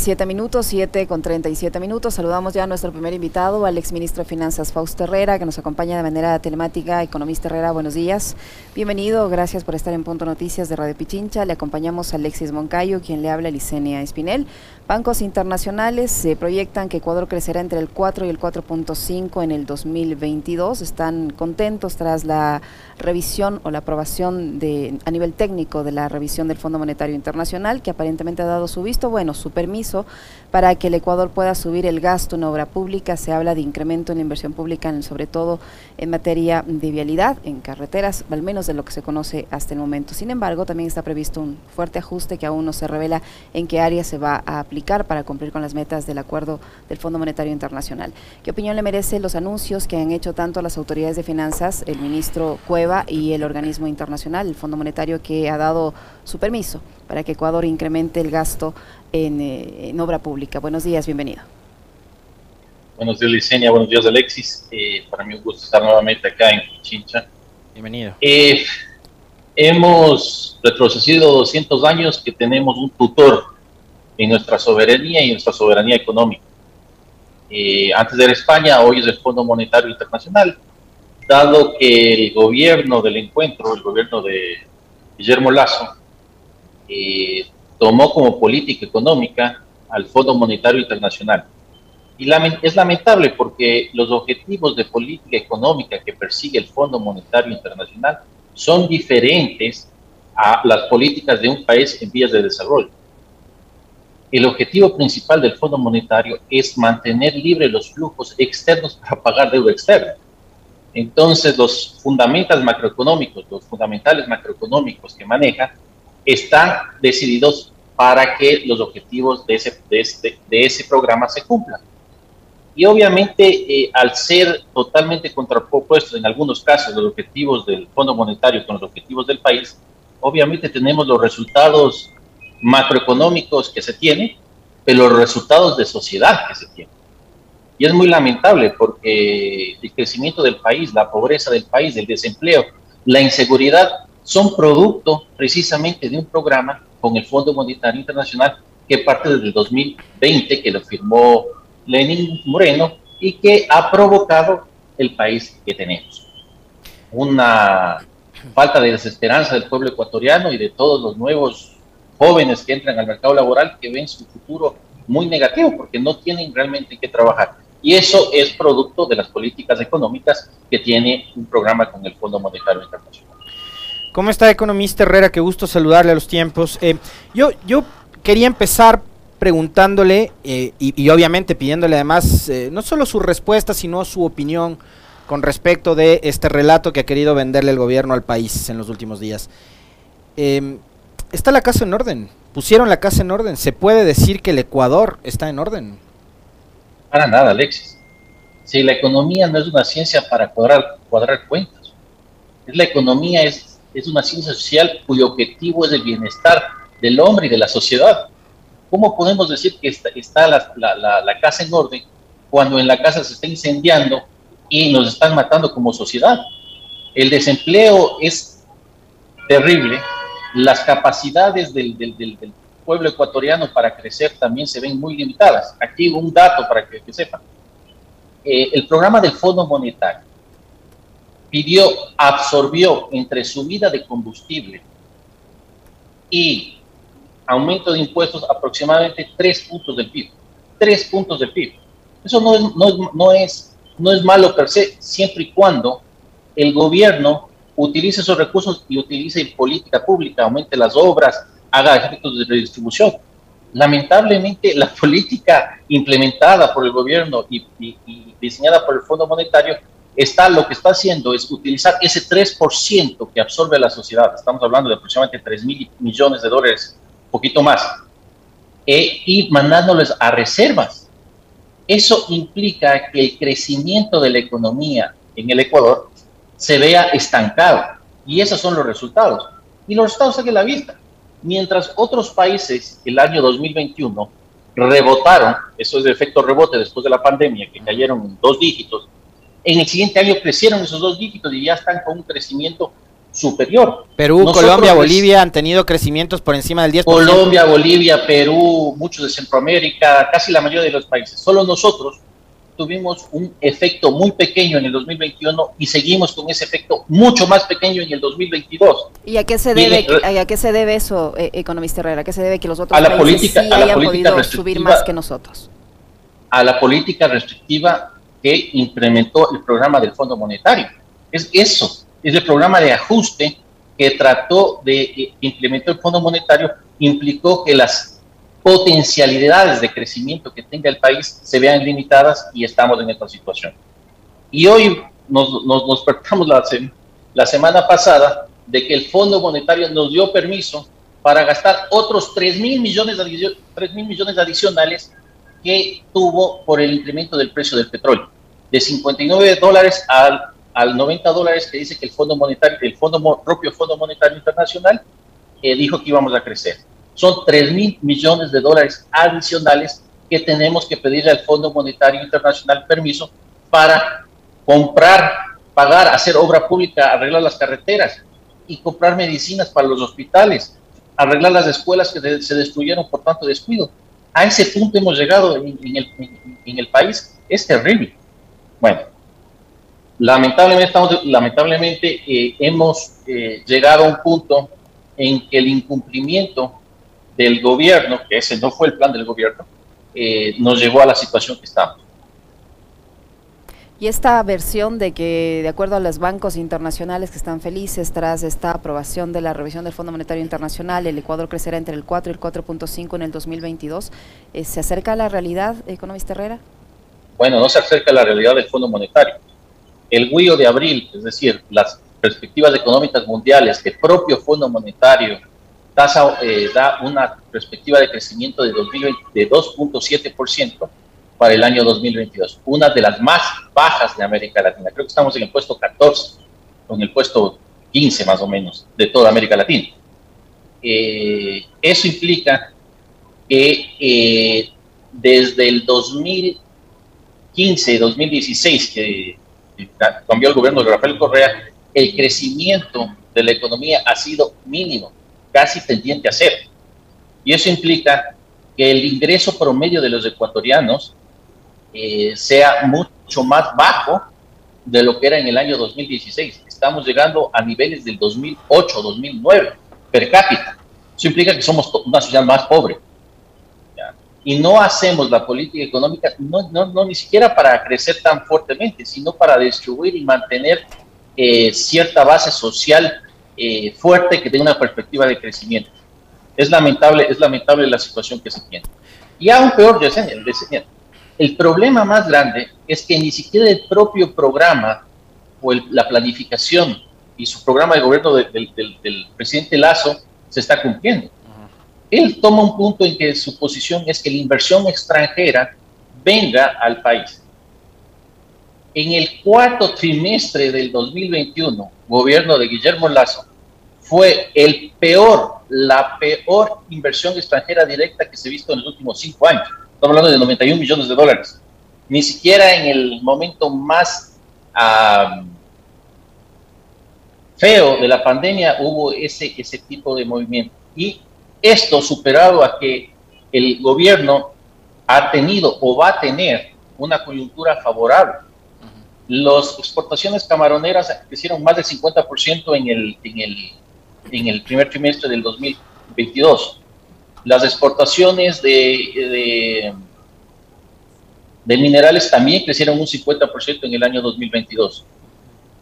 7 minutos, 7 con 37 minutos. Saludamos ya a nuestro primer invitado, al exministro de Finanzas, Fausto Herrera, que nos acompaña de manera telemática. Economista Herrera, buenos días. Bienvenido, gracias por estar en Punto Noticias de Radio Pichincha. Le acompañamos a Alexis Moncayo, quien le habla, Licenia Espinel. Bancos internacionales se proyectan que Ecuador crecerá entre el 4 y el 4.5 en el 2022. Están contentos tras la revisión o la aprobación de, a nivel técnico de la revisión del Fondo Monetario Internacional, que aparentemente ha dado su visto, bueno, su permiso para que el Ecuador pueda subir el gasto en obra pública. Se habla de incremento en la inversión pública, sobre todo en materia de vialidad, en carreteras, al menos de lo que se conoce hasta el momento. Sin embargo, también está previsto un fuerte ajuste que aún no se revela en qué área se va a aplicar para cumplir con las metas del acuerdo del Fondo Monetario Internacional. ¿Qué opinión le merece los anuncios que han hecho tanto las autoridades de finanzas, el ministro Cueva y el organismo internacional, el Fondo Monetario, que ha dado su permiso para que Ecuador incremente el gasto en, eh, obra pública? Buenos días, bienvenido. Buenos días, Licenia. Buenos días, Alexis. Eh, para mí un gusto estar nuevamente acá en Chincha. Bienvenido. Eh, hemos retrocedido 200 años que tenemos un tutor en nuestra soberanía y nuestra soberanía económica. Eh, antes de España, hoy es el Fondo Monetario Internacional, dado que el gobierno del encuentro, el gobierno de Guillermo Lazo, eh, tomó como política económica al Fondo Monetario Internacional. Y es lamentable porque los objetivos de política económica que persigue el Fondo Monetario Internacional son diferentes a las políticas de un país en vías de desarrollo el objetivo principal del Fondo Monetario es mantener libres los flujos externos para pagar deuda externa. Entonces, los fundamentales macroeconómicos, los fundamentales macroeconómicos que maneja, están decididos para que los objetivos de ese, de este, de ese programa se cumplan. Y obviamente, eh, al ser totalmente contrapuestos en algunos casos los objetivos del Fondo Monetario con los objetivos del país, obviamente tenemos los resultados macroeconómicos que se tiene, pero los resultados de sociedad que se tiene. Y es muy lamentable porque el crecimiento del país, la pobreza del país, el desempleo, la inseguridad son producto precisamente de un programa con el Fondo Monetario Internacional que parte desde el 2020, que lo firmó Lenin Moreno y que ha provocado el país que tenemos. Una falta de desesperanza del pueblo ecuatoriano y de todos los nuevos jóvenes que entran al mercado laboral que ven su futuro muy negativo porque no tienen realmente que trabajar. Y eso es producto de las políticas económicas que tiene un programa con el Fondo Monetario Internacional. ¿Cómo está, economista Herrera? Qué gusto saludarle a los tiempos. Eh, yo, yo quería empezar preguntándole eh, y, obviamente pidiéndole además eh, no solo su respuesta, sino su opinión con respecto de este relato que ha querido venderle el gobierno al país en los últimos días. Eh, está la casa en orden. Pusieron la casa en orden. ¿Se puede decir que el Ecuador está en orden? Para nada, Alexis. Si la economía no es una ciencia para cuadrar, cuadrar cuentas, la economía es, es una ciencia social cuyo objetivo es el bienestar del hombre y de la sociedad. ¿Cómo podemos decir que está, la casa en orden cuando en la casa se está incendiando y nos están matando como sociedad? El desempleo es terrible, las capacidades del, pueblo ecuatoriano para crecer también se ven muy limitadas. Aquí un dato para que, sepan. Eh, el programa del Fondo Monetario pidió, absorbió entre subida de combustible y aumento de impuestos aproximadamente tres puntos del PIB. Tres puntos del PIB. Eso no es, no, no es, no es malo per se, siempre y cuando el gobierno utilice esos recursos y utilice política pública, aumente las obras, haga efectos de redistribución. Lamentablemente, la política implementada por el gobierno y, diseñada por el Fondo Monetario está lo que está haciendo es utilizar ese 3% que absorbe la sociedad, estamos hablando de aproximadamente 3 mil millones de dólares, poquito más, e, y mandándoles a reservas. Eso implica que el crecimiento de la economía en el Ecuador se vea estancado. Y esos son los resultados. Y los resultados siguen la vista. Mientras otros países el año 2021 rebotaron, eso es de efecto rebote después de la pandemia, que cayeron en dos dígitos, en el siguiente año crecieron esos dos dígitos y ya están con un crecimiento superior. Perú, Colombia, Bolivia han tenido crecimientos por encima del 10%. Colombia, Bolivia, Perú, muchos de Centroamérica, casi la mayoría de los países. Solo nosotros tuvimos un efecto muy pequeño en el 2021 y seguimos con ese efecto mucho más pequeño en el 2022. ¿Y a qué se debe, a qué se debe eso, eh, economista Herrera? ¿A qué se debe que los otros a la política, sí hayan podido subir más que nosotros? A la política restrictiva que implementó el programa del Fondo Monetario. Es eso, es el programa de ajuste que trató de eh, implementar el Fondo Monetario, implicó que las potencialidades de crecimiento que tenga el país se vean limitadas y estamos en esta situación. Y hoy nos, nos, nos despertamos la, la semana pasada de que el Fondo Monetario nos dio permiso para gastar otros 3 mil millones, 3 mil millones adicionales que tuvo por el incremento del precio del petróleo, de 59 dólares al, al 90 dólares que dice que el Fondo Monetario, el propio Fondo Monetario Internacional eh, dijo que íbamos a crecer son 3 mil millones de dólares adicionales que tenemos que pedirle al Fondo Monetario Internacional permiso para comprar, pagar, hacer obra pública, arreglar las carreteras y comprar medicinas para los hospitales, arreglar las escuelas que se destruyeron por tanto descuido. A ese punto hemos llegado en, el, país, es terrible. Bueno, lamentablemente, estamos, lamentablemente eh, hemos eh, llegado a un punto en que el incumplimiento del gobierno, que ese no fue el plan del gobierno, eh, nos llevó a la situación que estamos. Y esta versión de que, de acuerdo a los bancos internacionales que están felices tras esta aprobación de la revisión del Fondo Monetario Internacional, el Ecuador crecerá entre el 4 y el 4.5 en el 2022, eh, ¿se acerca a la realidad, economista Herrera? Bueno, no se acerca a la realidad del Fondo Monetario. El WIO de abril, es decir, las perspectivas económicas mundiales que propio Fondo Monetario tasa eh, da una perspectiva de crecimiento de, 2.7% para el año 2022, una de las más bajas de América Latina. Creo que estamos en el puesto 14, o en el puesto 15 más o menos de toda América Latina. Eh, eso implica que eh, desde el 2015, 2016, que cambió el gobierno de Rafael Correa, el crecimiento de la economía ha sido mínimo casi pendiente a cero. Y eso implica que el ingreso promedio de los ecuatorianos eh, sea mucho más bajo de lo que era en el año 2016. Estamos llegando a niveles del 2008-2009 per cápita. Eso implica que somos una ciudad más pobre. Y no hacemos la política económica, no, no, ni siquiera para crecer tan fuertemente, sino para distribuir y mantener eh, cierta base social eh, fuerte que tenga una perspectiva de crecimiento. Es lamentable, es lamentable la situación que se tiene. Y aún peor, Yesenia, el problema más grande es que ni siquiera el propio programa o la planificación y su programa de gobierno del presidente Lazo se está cumpliendo. Él toma un punto en que su posición es que la inversión extranjera venga al país. En el cuarto trimestre del 2021, gobierno de Guillermo Lazo fue el peor, la peor inversión extranjera directa que se ha visto en los últimos cinco años. Estamos hablando de 91 millones de dólares. Ni siquiera en el momento más feo de la pandemia hubo ese, ese tipo de movimiento. Y esto superado a que el gobierno ha tenido o va a tener una coyuntura favorable. Las exportaciones camaroneras crecieron más del 50% en el, en el en el primer trimestre del 2022. Las exportaciones de, minerales también crecieron un 50% en el año 2022.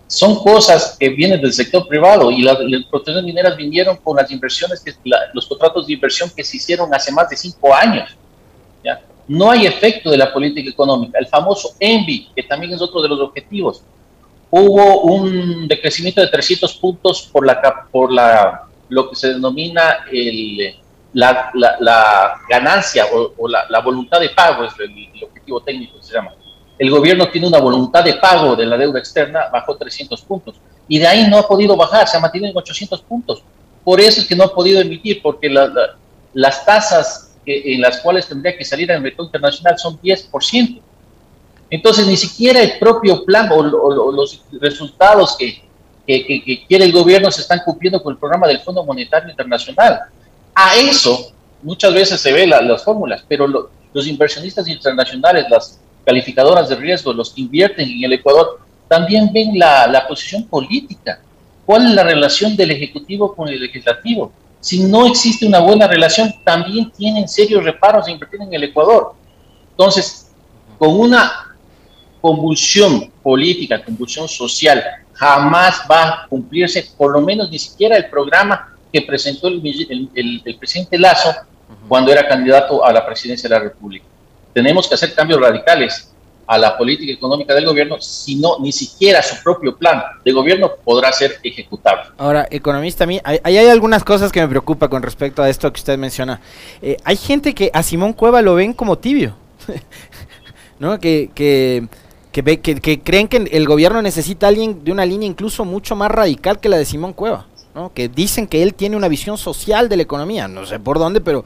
Son cosas que vienen del sector privado y las, las mineras vinieron con las inversiones, que, los contratos de inversión que se hicieron hace más de cinco años. No hay efecto de la política económica. El famoso ENVI, que también es otro de los objetivos, hubo un decrecimiento de 300 puntos por, la, por la, lo que se denomina el, la, la, ganancia o, la, voluntad de pago, es el, objetivo técnico que se llama. El gobierno tiene una voluntad de pago de la deuda externa bajo 300 puntos y de ahí no ha podido bajar, se ha mantenido en 800 puntos. Por eso es que no ha podido emitir, porque las tasas en las cuales tendría que salir al mercado internacional son 10%. Entonces, ni siquiera el propio plan o, los resultados que, que, quiere el gobierno se están cumpliendo con el programa del Fondo Monetario Internacional. A eso muchas veces se ve las fórmulas, pero los inversionistas internacionales, las calificadoras de riesgo, los que invierten en el Ecuador, también ven la, la posición política. ¿Cuál es la relación del Ejecutivo con el Legislativo? Si no existe una buena relación, también tienen serios reparos en invertir en el Ecuador. Entonces, con una convulsión política, convulsión social, jamás va a cumplirse, por lo menos ni siquiera el programa que presentó el, presidente Lazo cuando era candidato a la presidencia de la República. Tenemos que hacer cambios radicales a la política económica del gobierno, si no, ni siquiera su propio plan de gobierno podrá ser ejecutable. Ahora, economista, a mí, hay, hay algunas cosas que me preocupa con respecto a esto que usted menciona. Eh, hay gente que a Simón Cueva lo ven como tibio, ¿no? Que, que que, que, creen que el gobierno necesita a alguien de una línea incluso mucho más radical que la de Simón Cueva, que dicen que él tiene una visión social de la economía, no sé por dónde, pero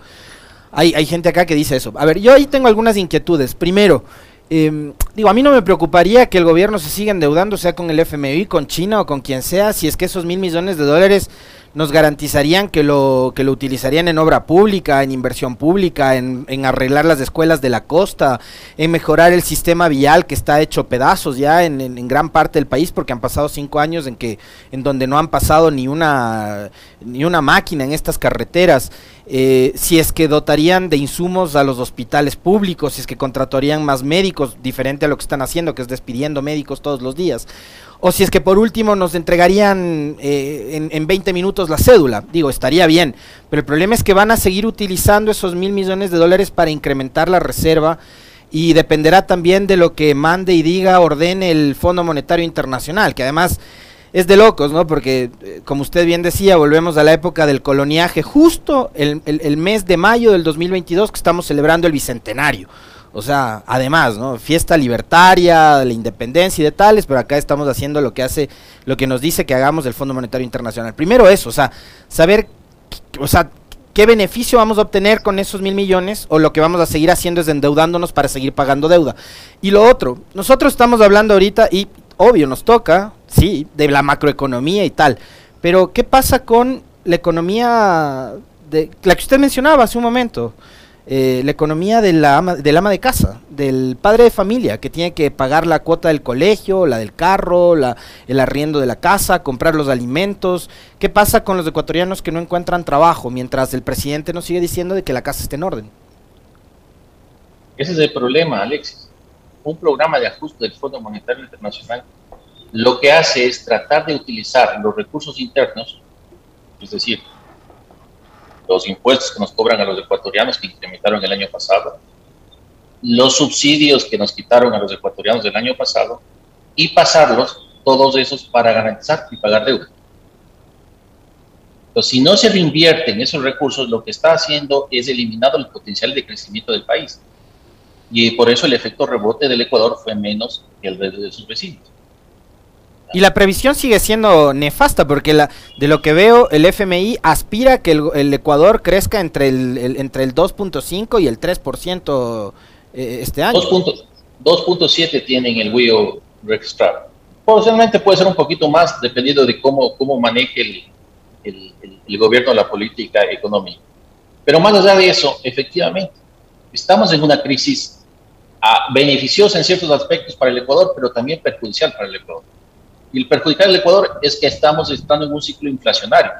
hay, hay gente acá que dice eso. A ver, yo ahí tengo algunas inquietudes. Primero, eh, digo, a mí no me preocuparía que el gobierno se siga endeudando, sea con el FMI, con China o con quien sea, si es que esos mil millones de dólares nos garantizarían que lo, que lo utilizarían en obra pública, en inversión pública, en, arreglar las escuelas de la costa, en mejorar el sistema vial que está hecho pedazos ya en, en, gran parte del país, porque han pasado cinco años en que, en donde no han pasado ni una, ni una máquina en estas carreteras. Eh, si es que dotarían de insumos a los hospitales públicos, si es que contratarían más médicos, diferente a lo que están haciendo, que es despidiendo médicos todos los días o si es que por último nos entregarían eh, en, 20 minutos la cédula. Digo, estaría bien, pero el problema es que van a seguir utilizando esos mil millones de dólares para incrementar la reserva y dependerá también de lo que mande y diga, ordene el Fondo Monetario Internacional, que además es de locos, ¿no? Porque, eh, como usted bien decía, volvemos a la época del coloniaje, justo el, el mes de mayo del 2022 que estamos celebrando el Bicentenario. O sea, además, ¿no? Fiesta libertaria, la independencia y de tales, pero acá estamos haciendo lo que hace, lo que nos dice que hagamos el Fondo Monetario Internacional. Primero eso, o sea, saber, o sea, qué beneficio vamos a obtener con esos mil millones o lo que vamos a seguir haciendo es endeudándonos para seguir pagando deuda. Y lo otro, nosotros estamos hablando ahorita y obvio nos toca, sí, de la macroeconomía y tal, pero ¿qué pasa con la economía de la que usted mencionaba hace un momento? Eh, la economía de la ama, del ama de casa, del padre de familia, que tiene que pagar la cuota del colegio, la del carro, la, el arriendo de la casa, comprar los alimentos. ¿Qué pasa con los ecuatorianos que no encuentran trabajo mientras el presidente nos sigue diciendo de que la casa esté en orden? Ese es el problema, Alexis. Un programa de ajuste del Fondo Monetario Internacional lo que hace es tratar de utilizar los recursos internos, es decir, los impuestos que nos cobran a los ecuatorianos que incrementaron el año pasado, los subsidios que nos quitaron a los ecuatorianos del año pasado y pasarlos todos esos para garantizar y pagar deuda. Entonces, si no se reinvierten esos recursos, lo que está haciendo es eliminar el potencial de crecimiento del país. Y por eso el efecto rebote del Ecuador fue menos que el de sus vecinos. Y la previsión sigue siendo nefasta porque la, de lo que veo el FMI aspira a que el, Ecuador crezca entre el, entre el 2.5 y el 3% eh, este año. 2.7 tienen el WIO Registrado. Posiblemente puede ser un poquito más dependiendo de cómo, cómo maneje el, el gobierno la política económica. Pero más allá de eso, efectivamente, estamos en una crisis beneficiosa en ciertos aspectos para el Ecuador, pero también perjudicial para el Ecuador. Y el perjudicar al Ecuador es que estamos estando en un ciclo inflacionario.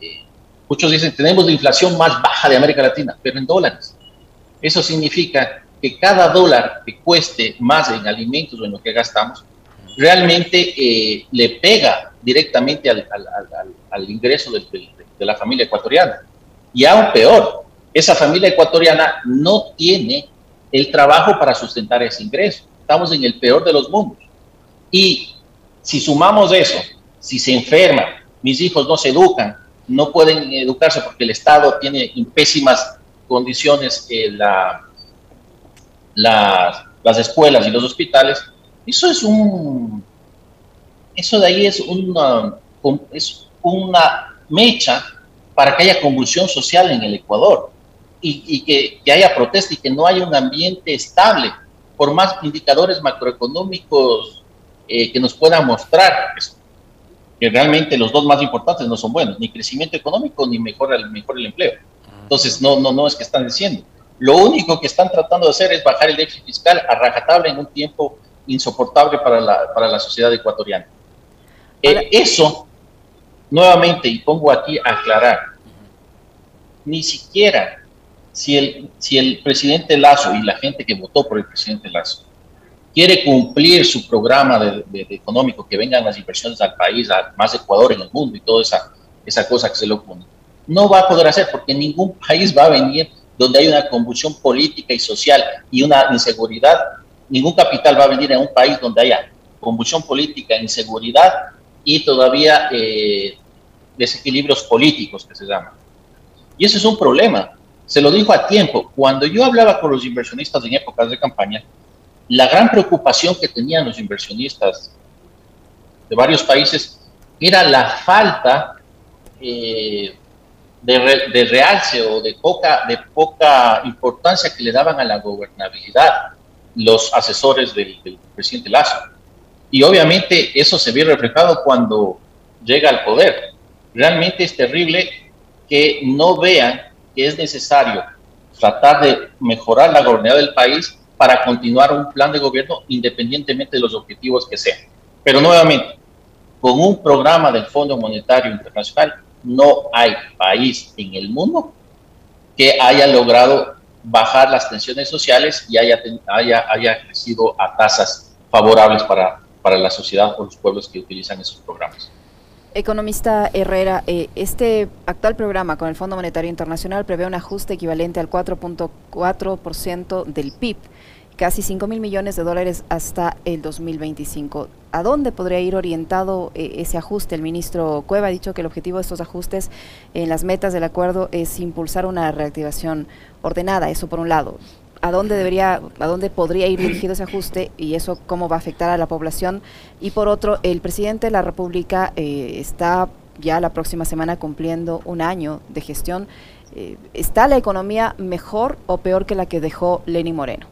Eh, muchos dicen, tenemos la inflación más baja de América Latina, pero en dólares. Eso significa que cada dólar que cueste más en alimentos o en lo que gastamos, realmente eh, le pega directamente al, ingreso de, de la familia ecuatoriana. Y aún peor, esa familia ecuatoriana no tiene el trabajo para sustentar ese ingreso. Estamos en el peor de los mundos. Y si sumamos eso, si se enferma, mis hijos no se educan, no pueden educarse porque el Estado tiene en pésimas condiciones eh, la, las escuelas y los hospitales, eso es un, eso de ahí es una, es una mecha para que haya convulsión social en el Ecuador y, que, que, haya protesta y que no haya un ambiente estable, por más indicadores macroeconómicos eh, que nos pueda mostrar que realmente los dos más importantes no son buenos, ni crecimiento económico ni mejor el, mejor el empleo. Entonces, no, no, no es que están diciendo. Lo único que están tratando de hacer es bajar el déficit fiscal a rajatabla en un tiempo insoportable para la, para la sociedad ecuatoriana. Eh, eso, nuevamente, y pongo aquí a aclarar, ni siquiera si el, si el presidente Lazo y la gente que votó por el presidente Lazo quiere cumplir su programa de, económico, que vengan las inversiones al país, a más Ecuador en el mundo y toda esa, esa cosa que se le opone, no va a poder hacer porque ningún país va a venir donde hay una convulsión política y social y una inseguridad. Ningún capital va a venir a un país donde haya convulsión política, inseguridad y todavía eh, desequilibrios políticos que se llaman. Y eso es un problema. Se lo dijo a tiempo. Cuando yo hablaba con los inversionistas en épocas de campaña, la gran preocupación que tenían los inversionistas de varios países era la falta eh, de, realce o de poca, de poca importancia que le daban a la gobernabilidad los asesores del, del presidente Lazo. Y obviamente eso se ve reflejado cuando llega al poder. Realmente es terrible que no vean que es necesario tratar de mejorar la gobernabilidad del país para continuar un plan de gobierno independientemente de los objetivos que sean. Pero nuevamente, con un programa del Fondo Monetario Internacional, no hay país en el mundo que haya logrado bajar las tensiones sociales y haya, haya, haya crecido a tasas favorables para, para la sociedad o los pueblos que utilizan esos programas. Economista Herrera, eh, este actual programa con el Fondo Monetario Internacional prevé un ajuste equivalente al 4.4% del PIB, casi 5 mil millones de dólares hasta el 2025. ¿A dónde podría ir orientado eh, ese ajuste? El ministro Cueva ha dicho que el objetivo de estos ajustes en las metas del acuerdo es impulsar una reactivación ordenada, eso por un lado a dónde debería, a dónde podría ir dirigido ese ajuste y eso cómo va a afectar a la población. Y por otro, el presidente de la República eh, está ya la próxima semana cumpliendo un año de gestión. Eh, ¿Está la economía mejor o peor que la que dejó Lenny Moreno?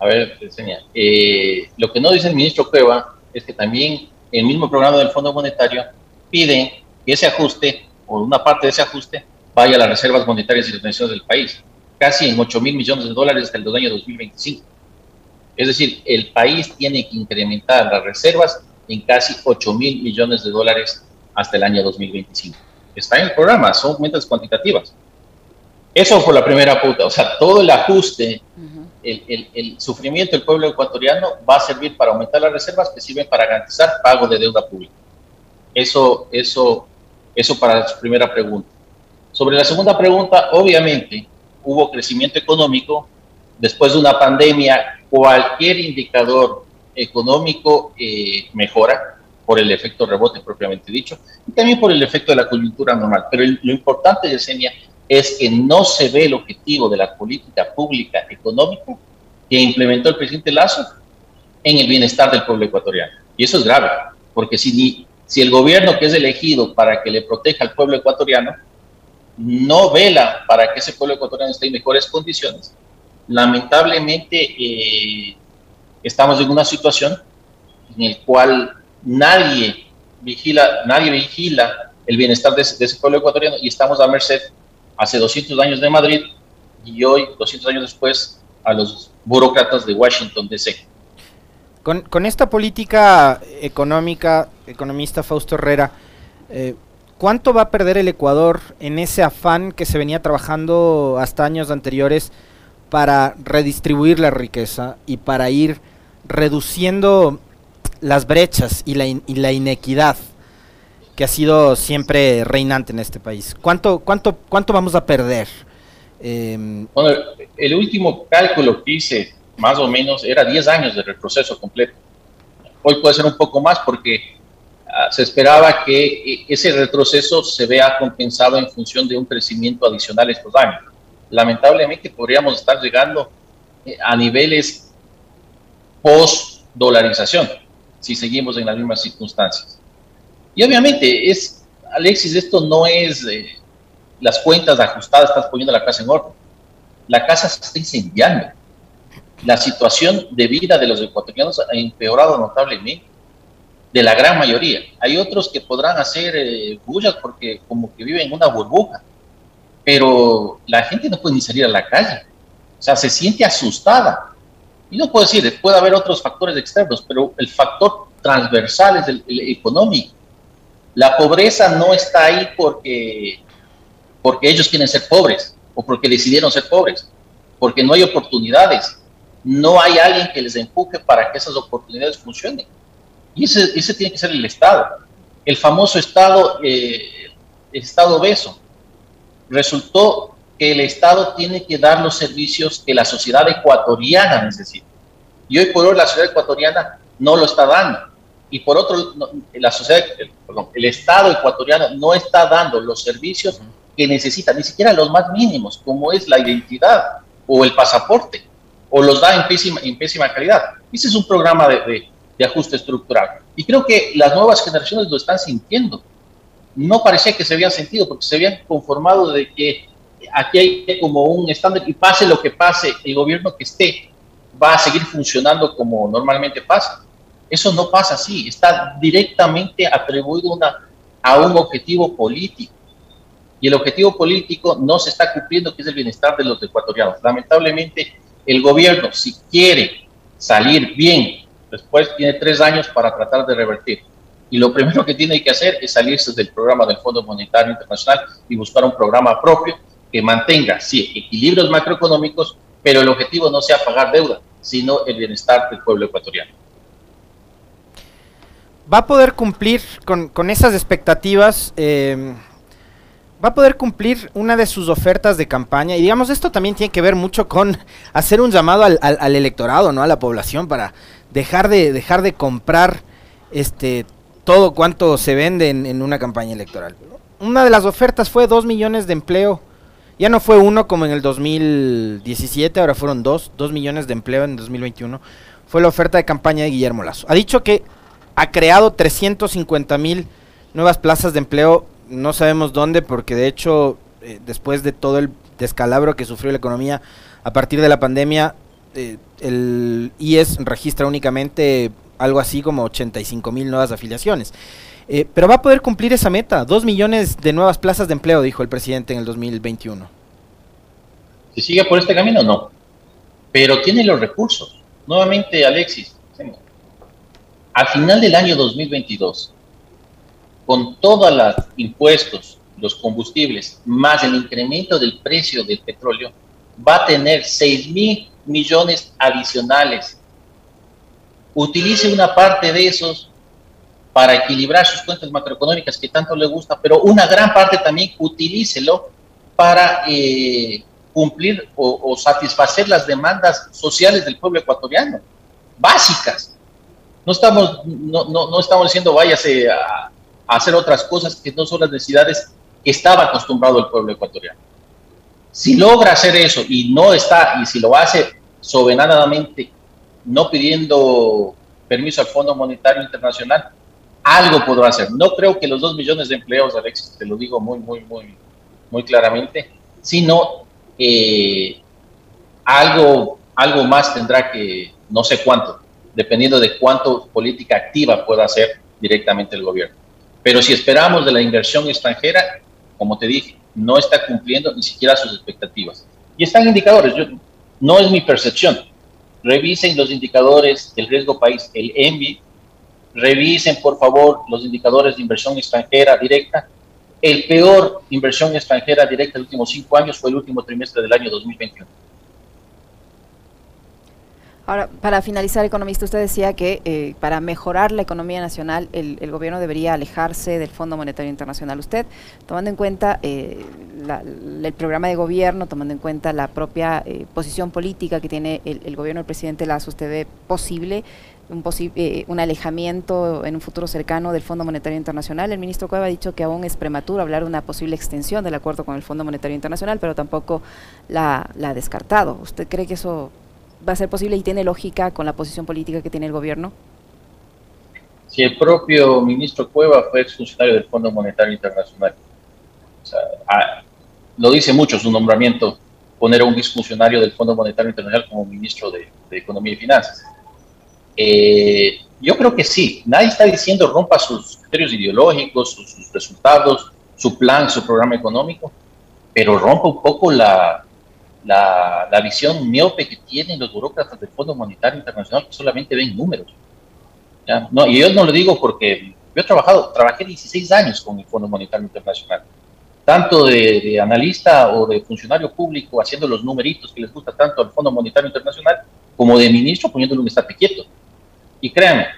A ver, enseña. Eh, lo que no dice el ministro Cueva es que también el mismo programa del Fondo Monetario pide que ese ajuste o una parte de ese ajuste vaya a las reservas monetarias y las pensiones del país, casi en 8 mil millones de dólares hasta el año 2025. Es decir, el país tiene que incrementar las reservas en casi 8 mil millones de dólares hasta el año 2025. Está en el programa, son metas cuantitativas. Eso fue la primera puta, o sea, todo el ajuste, el, el, sufrimiento del pueblo ecuatoriano va a servir para aumentar las reservas que sirven para garantizar pago de deuda pública. Eso, eso, eso para su primera pregunta. Sobre la segunda pregunta, obviamente hubo crecimiento económico. Después de una pandemia, cualquier indicador económico eh, mejora por el efecto rebote propiamente dicho y también por el efecto de la coyuntura normal. Pero lo importante, Yesenia, es que no se ve el objetivo de la política pública económica que implementó el presidente Lazo en el bienestar del pueblo ecuatoriano. Y eso es grave, porque si, si el gobierno que es elegido para que le proteja al pueblo ecuatoriano no vela para que ese pueblo ecuatoriano esté en mejores condiciones, lamentablemente eh, estamos en una situación en la cual nadie vigila, nadie vigila el bienestar de ese, pueblo ecuatoriano y estamos a merced hace 200 años de Madrid y hoy, 200 años después, a los burócratas de Washington, D.C. Con, con, esta política económica, economista Fausto Herrera, eh, ¿Cuánto va a perder el Ecuador en ese afán que se venía trabajando hasta años anteriores para redistribuir la riqueza y para ir reduciendo las brechas y la, la inequidad que ha sido siempre reinante en este país? ¿Cuánto, cuánto, cuánto vamos a perder? Em, bueno, el último cálculo que hice, más o menos, era 10 años de retroceso completo. Hoy puede ser un poco más porque se esperaba que eh, ese retroceso se vea compensado en función de un crecimiento adicional estos años. Lamentablemente podríamos estar llegando eh, a niveles post-dolarización si seguimos en las mismas circunstancias. Y obviamente, es, Alexis, esto no es eh, las cuentas ajustadas, estás poniendo la casa en orden. La casa se está incendiando. la situación de vida de los ecuatorianos ha empeorado notablemente, de la gran mayoría. Hay otros que podrán hacer eh, bullas porque como que viven en una burbuja, pero la gente no puede ni salir a la calle, o sea, se siente asustada. Y no puedo decir, puede haber otros factores externos, pero el factor transversal es el, el económico. La pobreza no está ahí porque, porque ellos quieren ser pobres o porque decidieron ser pobres, porque no hay oportunidades, no hay alguien que les empuje para que esas oportunidades funcionen. Y ese, tiene que ser el Estado. El famoso Estado, eh, Estado obeso. Resultó que el Estado tiene que dar los servicios que la sociedad ecuatoriana necesita. Y hoy por hoy la sociedad ecuatoriana no lo está dando. Y por otro, la sociedad, el Estado ecuatoriano no está dando los servicios que necesita, ni siquiera los más mínimos, como es la identidad o el pasaporte o los da en pésima, en pésima calidad. Ese es un programa de, ajuste estructural. Y creo que las nuevas generaciones lo están sintiendo. No parecía que se habían sentido, porque se habían conformado de que aquí hay como un estándar y pase lo que pase, el gobierno que esté va a seguir funcionando como normalmente pasa. Eso no pasa así, está directamente atribuido a un objetivo político. Y el objetivo político no se está cumpliendo, que es el bienestar de los ecuatorianos. Lamentablemente, el gobierno, si quiere salir bien, después tiene tres años para tratar de revertir. Y lo primero que tiene que hacer es salirse del programa del Fondo Monetario Internacional y buscar un programa propio que mantenga, sí, equilibrios macroeconómicos, pero el objetivo no sea pagar deuda, sino el bienestar del pueblo ecuatoriano. ¿Va a poder cumplir con, con esas expectativas? Eh va a poder cumplir una de sus ofertas de campaña. Y digamos, esto también tiene que ver mucho con hacer un llamado al, al, electorado, ¿no? A la población para dejar de, dejar de comprar este todo cuanto se vende en, una campaña electoral. Una de las ofertas fue dos millones de empleo. Ya no fue uno como en el 2017, ahora fueron dos, dos millones de empleo en 2021. Fue la oferta de campaña de Guillermo Lazo. Ha dicho que ha creado 350 mil nuevas plazas de empleo no sabemos dónde, porque de hecho, eh, después de todo el descalabro que sufrió la economía a partir de la pandemia, eh, el IES registra únicamente algo así como 85 mil nuevas afiliaciones. Eh, pero va a poder cumplir esa meta, dos millones de nuevas plazas de empleo, dijo el presidente en el 2021. Si sigue por este camino, no. Pero tiene los recursos. Nuevamente, Alexis, al final del año 2022, con todos los impuestos, los combustibles, más el incremento del precio del petróleo, va a tener 6 mil millones adicionales. Utilice una parte de esos para equilibrar sus cuentas macroeconómicas que tanto le gusta, pero una gran parte también utilícelo para eh, cumplir o, satisfacer las demandas sociales del pueblo ecuatoriano, básicas. No estamos, no, no, no estamos diciendo váyase a, hacer otras cosas que no son las necesidades que estaba acostumbrado el pueblo ecuatoriano. Si logra hacer eso y no está, y si lo hace soberanamente, no pidiendo permiso al Fondo Monetario Internacional, algo podrá hacer. No creo que los dos millones de empleos, Alexis, te lo digo muy, muy, muy, muy claramente, sino eh, algo, algo más tendrá que, no sé cuánto, dependiendo de cuánto política activa pueda hacer directamente el gobierno. Pero si esperamos de la inversión extranjera, como te dije, no está cumpliendo ni siquiera sus expectativas. Y están indicadores, yo, no es mi percepción. Revisen los indicadores del riesgo país, el ENVI, revisen por favor los indicadores de inversión extranjera directa. El peor inversión extranjera directa de los últimos cinco años fue el último trimestre del año 2021. Ahora, para finalizar, economista, usted decía que eh, para mejorar la economía nacional el, gobierno debería alejarse del Fondo Monetario Internacional. Usted, tomando en cuenta eh, el programa de gobierno, tomando en cuenta la propia eh, posición política que tiene el, gobierno del presidente Lazo, ¿usted ve posible un, un alejamiento en un futuro cercano del Fondo Monetario Internacional? El ministro Cueva ha dicho que aún es prematuro hablar de una posible extensión del acuerdo con el Fondo Monetario Internacional, pero tampoco la ha descartado. ¿Usted cree que eso va a ser posible y tiene lógica con la posición política que tiene el gobierno? Si el propio ministro Cueva fue funcionario del Fondo Monetario Internacional, lo dice mucho su nombramiento poner a un disfuncionario del Fondo Monetario Internacional como ministro de, Economía y Finanzas. Eh, yo creo que sí, nadie está diciendo rompa sus criterios ideológicos, sus, resultados, su plan, su programa económico, pero rompa un poco la, la, la, visión miope que tienen los burócratas del Fondo Monetario Internacional que solamente ven números. No, y yo no lo digo porque yo he trabajado, trabajé 16 años con el Fondo Monetario Internacional, tanto de, analista o de funcionario público haciendo los numeritos que les gusta tanto al Fondo Monetario Internacional, como de ministro poniéndole un estate quieto. Y créanme,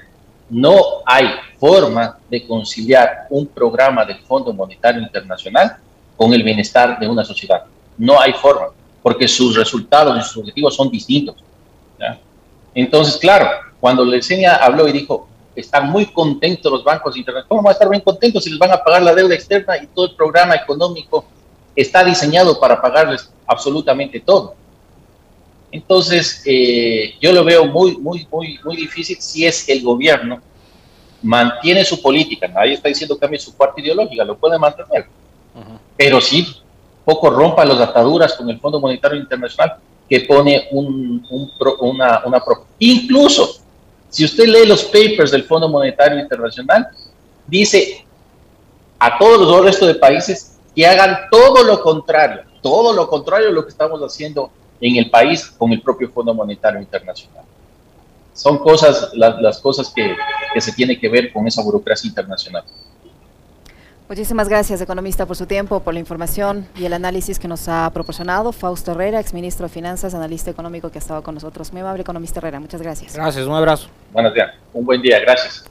no hay forma de conciliar un programa del Fondo Monetario Internacional con el bienestar de una sociedad. No hay forma, porque sus resultados y sus objetivos son distintos. Entonces, claro, cuando enseña habló y dijo, están muy contentos los bancos internacionales, ¿cómo van a estar bien contentos si les van a pagar la deuda externa y todo el programa económico está diseñado para pagarles absolutamente todo? Entonces, eh, yo lo veo muy, muy, muy, muy difícil si es que el gobierno mantiene su política, nadie está diciendo que cambie su parte ideológica, lo puede mantener, pero sí poco rompa las ataduras con el Fondo Monetario Internacional que pone un, una, una, incluso si usted lee los papers del Fondo Monetario Internacional, dice a todos los restos de países que hagan todo lo contrario, todo lo contrario de lo que estamos haciendo en el país con el propio Fondo Monetario Internacional. Son cosas, las, las cosas que, que se tiene que ver con esa burocracia internacional. Muchísimas gracias, economista, por su tiempo, por la información y el análisis que nos ha proporcionado. Fausto Herrera, exministro de Finanzas, analista económico que ha estado con nosotros. Muy amable, economista Herrera, muchas gracias. Gracias, un abrazo. Buenos días, un buen día, gracias.